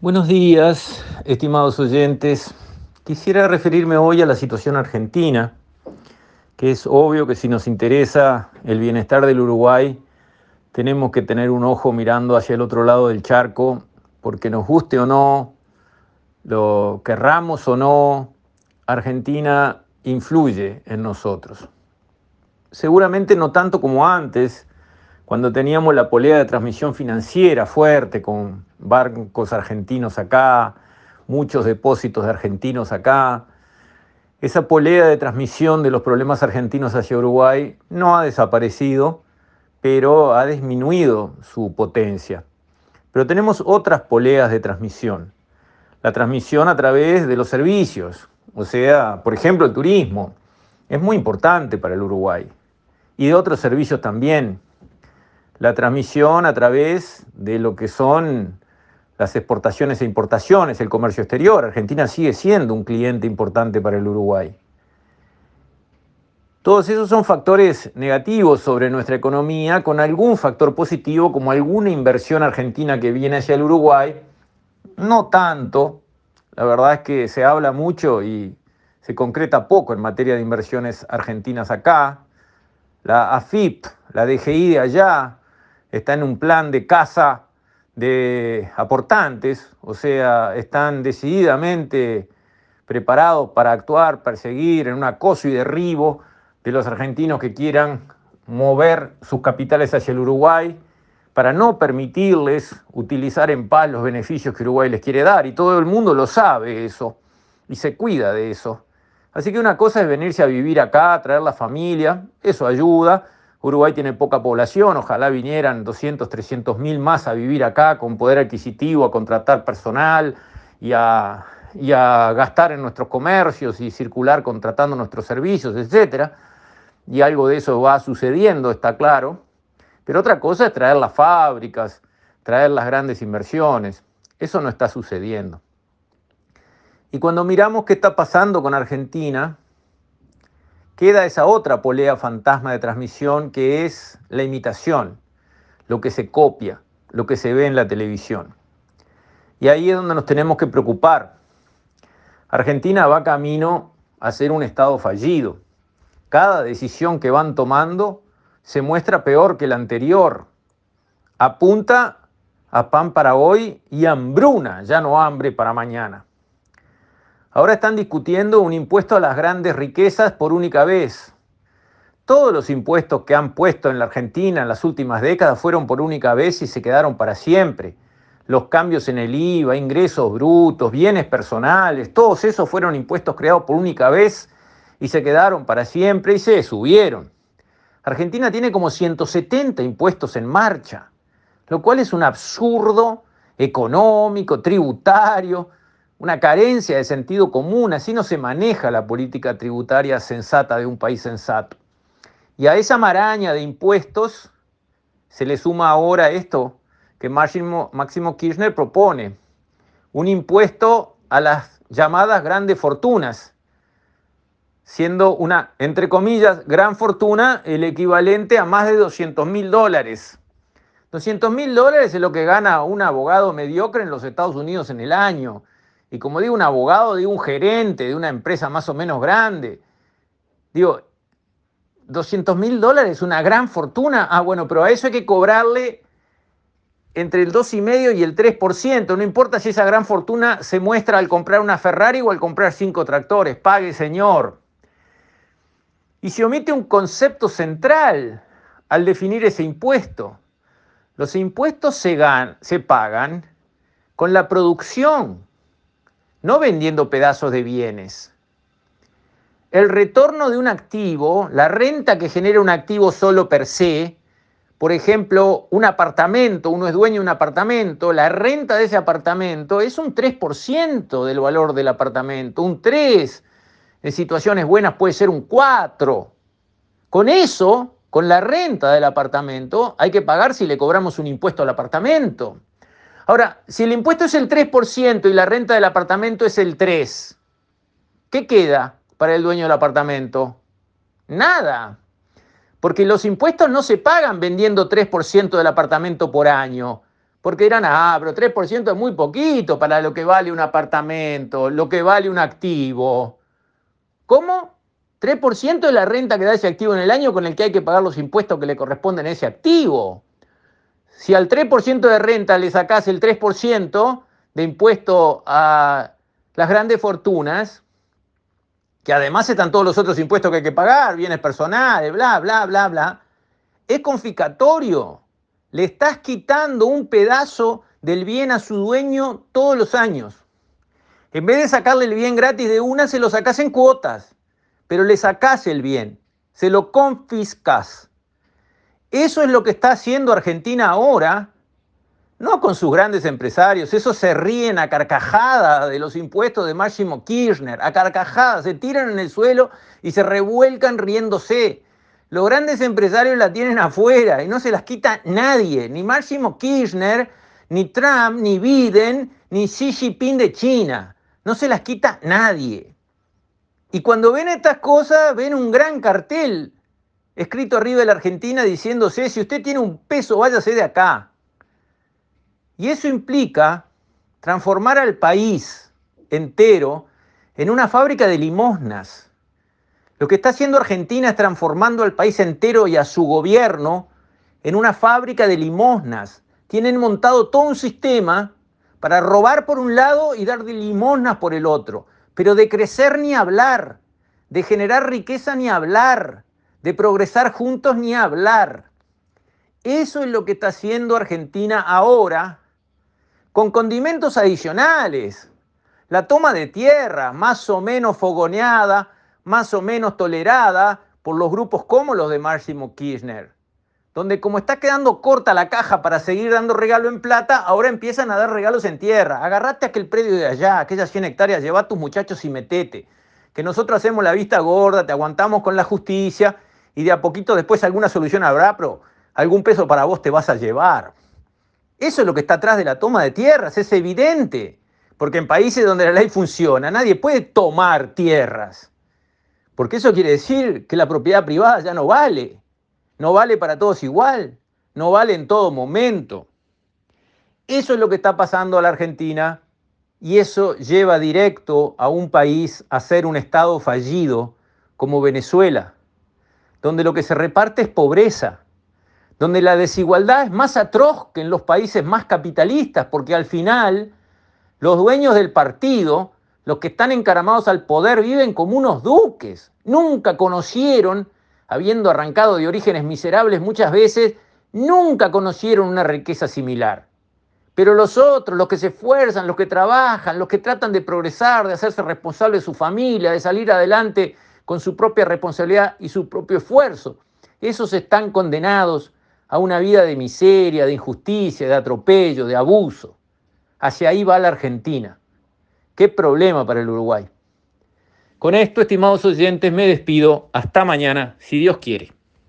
Buenos días, estimados oyentes. Quisiera referirme hoy a la situación argentina, que es obvio que si nos interesa el bienestar del Uruguay, tenemos que tener un ojo mirando hacia el otro lado del charco, porque nos guste o no, lo querramos o no, Argentina influye en nosotros. Seguramente no tanto como antes, cuando teníamos la polea de transmisión financiera fuerte con bancos argentinos acá, muchos depósitos de argentinos acá, esa polea de transmisión de los problemas argentinos hacia Uruguay no ha desaparecido, pero ha disminuido su potencia. Pero tenemos otras poleas de transmisión. La transmisión a través de los servicios, o sea, por ejemplo, el turismo, es muy importante para el Uruguay. Y de otros servicios también, la transmisión a través de lo que son las exportaciones e importaciones, el comercio exterior. Argentina sigue siendo un cliente importante para el Uruguay. Todos esos son factores negativos sobre nuestra economía, con algún factor positivo como alguna inversión argentina que viene hacia el Uruguay. No tanto, la verdad es que se habla mucho y se concreta poco en materia de inversiones argentinas acá. La AFIP, la DGI de allá, está en un plan de caza de aportantes, o sea, están decididamente preparados para actuar, perseguir en un acoso y derribo de los argentinos que quieran mover sus capitales hacia el Uruguay para no permitirles utilizar en paz los beneficios que Uruguay les quiere dar. Y todo el mundo lo sabe eso y se cuida de eso. Así que una cosa es venirse a vivir acá, traer la familia, eso ayuda, Uruguay tiene poca población, ojalá vinieran 200, 300 mil más a vivir acá con poder adquisitivo, a contratar personal y a, gastar en nuestros comercios y circular contratando nuestros servicios, etc. Y algo de eso va sucediendo, está claro. Pero otra cosa es traer las fábricas, traer las grandes inversiones. Eso no está sucediendo. Y cuando miramos qué está pasando con Argentina, queda esa otra polea fantasma de transmisión que es la imitación, lo que se copia, lo que se ve en la televisión. Y ahí es donde nos tenemos que preocupar. Argentina va camino a ser un Estado fallido. Cada decisión que van tomando se muestra peor que la anterior. Apunta a pan para hoy y hambruna, ya no hambre para mañana. Ahora están discutiendo un impuesto a las grandes riquezas por única vez. Todos los impuestos que han puesto en la Argentina en las últimas décadas fueron por única vez y se quedaron para siempre. Los cambios en el IVA, ingresos brutos, bienes personales, todos esos fueron impuestos creados por única vez y se quedaron para siempre y se subieron. Argentina tiene como 170 impuestos en marcha, lo cual es un absurdo económico, tributario, una carencia de sentido común, así no se maneja la política tributaria sensata de un país sensato. Y a esa maraña de impuestos se le suma ahora esto que Máximo, Kirchner propone, un impuesto a las llamadas grandes fortunas, siendo una, entre comillas, gran fortuna el equivalente a más de 200 mil dólares. 200 mil dólares es lo que gana un abogado mediocre en los Estados Unidos en el año. Y como digo, un abogado, digo, un gerente de una empresa más o menos grande. Digo, 200 mil dólares, una gran fortuna. Ah, bueno, pero a eso hay que cobrarle entre el 2,5 y el 3%. No importa si esa gran fortuna se muestra al comprar una Ferrari o al comprar cinco tractores. Pague, señor. Y se omite un concepto central al definir ese impuesto. Los impuestos se, se pagan con la producción no vendiendo pedazos de bienes. El retorno de un activo, la renta que genera un activo solo per se, por ejemplo, un apartamento, uno es dueño de un apartamento, la renta de ese apartamento es un 3% del valor del apartamento, un 3%, en situaciones buenas puede ser un 4%. Con eso, con la renta del apartamento, hay que pagar si le cobramos un impuesto al apartamento. Ahora, si el impuesto es el 3% y la renta del apartamento es el 3%, ¿qué queda para el dueño del apartamento? Nada. Porque los impuestos no se pagan vendiendo 3% del apartamento por año. Porque dirán, ah, pero 3% es muy poquito para lo que vale un apartamento, lo que vale un activo. ¿Cómo? 3% de la renta que da ese activo en el año con el que hay que pagar los impuestos que le corresponden a ese activo. Si al 3% de renta le sacás el 3% de impuesto a las grandes fortunas, que además están todos los otros impuestos que hay que pagar, bienes personales, bla, bla, bla, bla, es confiscatorio. Le estás quitando un pedazo del bien a su dueño todos los años. En vez de sacarle el bien gratis de una, se lo sacás en cuotas, pero le sacás el bien, se lo confiscas. Eso es lo que está haciendo Argentina ahora, no con sus grandes empresarios, esos se ríen a carcajadas de los impuestos de Máximo Kirchner, a carcajadas, se tiran en el suelo y se revuelcan riéndose. Los grandes empresarios la tienen afuera y no se las quita nadie, ni Máximo Kirchner, ni Trump, ni Biden, ni Xi Jinping de China. No se las quita nadie. Y cuando ven estas cosas, ven un gran cartel escrito arriba de la Argentina diciéndose, si usted tiene un peso, váyase de acá. Y eso implica transformar al país entero en una fábrica de limosnas lo que está haciendo Argentina es transformando al país entero y a su gobierno en una fábrica de limosnas. Tienen montado todo un sistema para robar por un lado y dar de limosnas por el otro. Pero de crecer ni hablar, de generar riqueza ni hablar, de progresar juntos ni hablar. Eso es lo que está haciendo Argentina ahora con condimentos adicionales. La toma de tierra, más o menos fogoneada, más o menos tolerada por los grupos como los de Máximo Kirchner, donde como está quedando corta la caja para seguir dando regalo en plata, ahora empiezan a dar regalos en tierra. Agarrate aquel predio de allá, aquellas 100 hectáreas, lleva a tus muchachos y metete. Que nosotros hacemos la vista gorda, te aguantamos con la justicia y de a poquito después alguna solución habrá, pero algún peso para vos te vas a llevar. Eso es lo que está atrás de la toma de tierras, es evidente. Porque en países donde la ley funciona, nadie puede tomar tierras. Porque eso quiere decir que la propiedad privada ya no vale. No vale para todos igual. No vale en todo momento. Eso es lo que está pasando a la Argentina y eso lleva directo a un país a ser un Estado fallido como Venezuela, donde lo que se reparte es pobreza, donde la desigualdad es más atroz que en los países más capitalistas, porque al final los dueños del partido los que están encaramados al poder viven como unos duques. Nunca conocieron, habiendo arrancado de orígenes miserables muchas veces, nunca conocieron una riqueza similar. Pero los otros, los que se esfuerzan, los que trabajan, los que tratan de progresar, de hacerse responsables de su familia, de salir adelante con su propia responsabilidad y su propio esfuerzo, esos están condenados a una vida de miseria, de injusticia, de atropello, de abuso. Hacia ahí va la Argentina. Qué problema para el Uruguay. Con esto, estimados oyentes, me despido. Hasta mañana, si Dios quiere.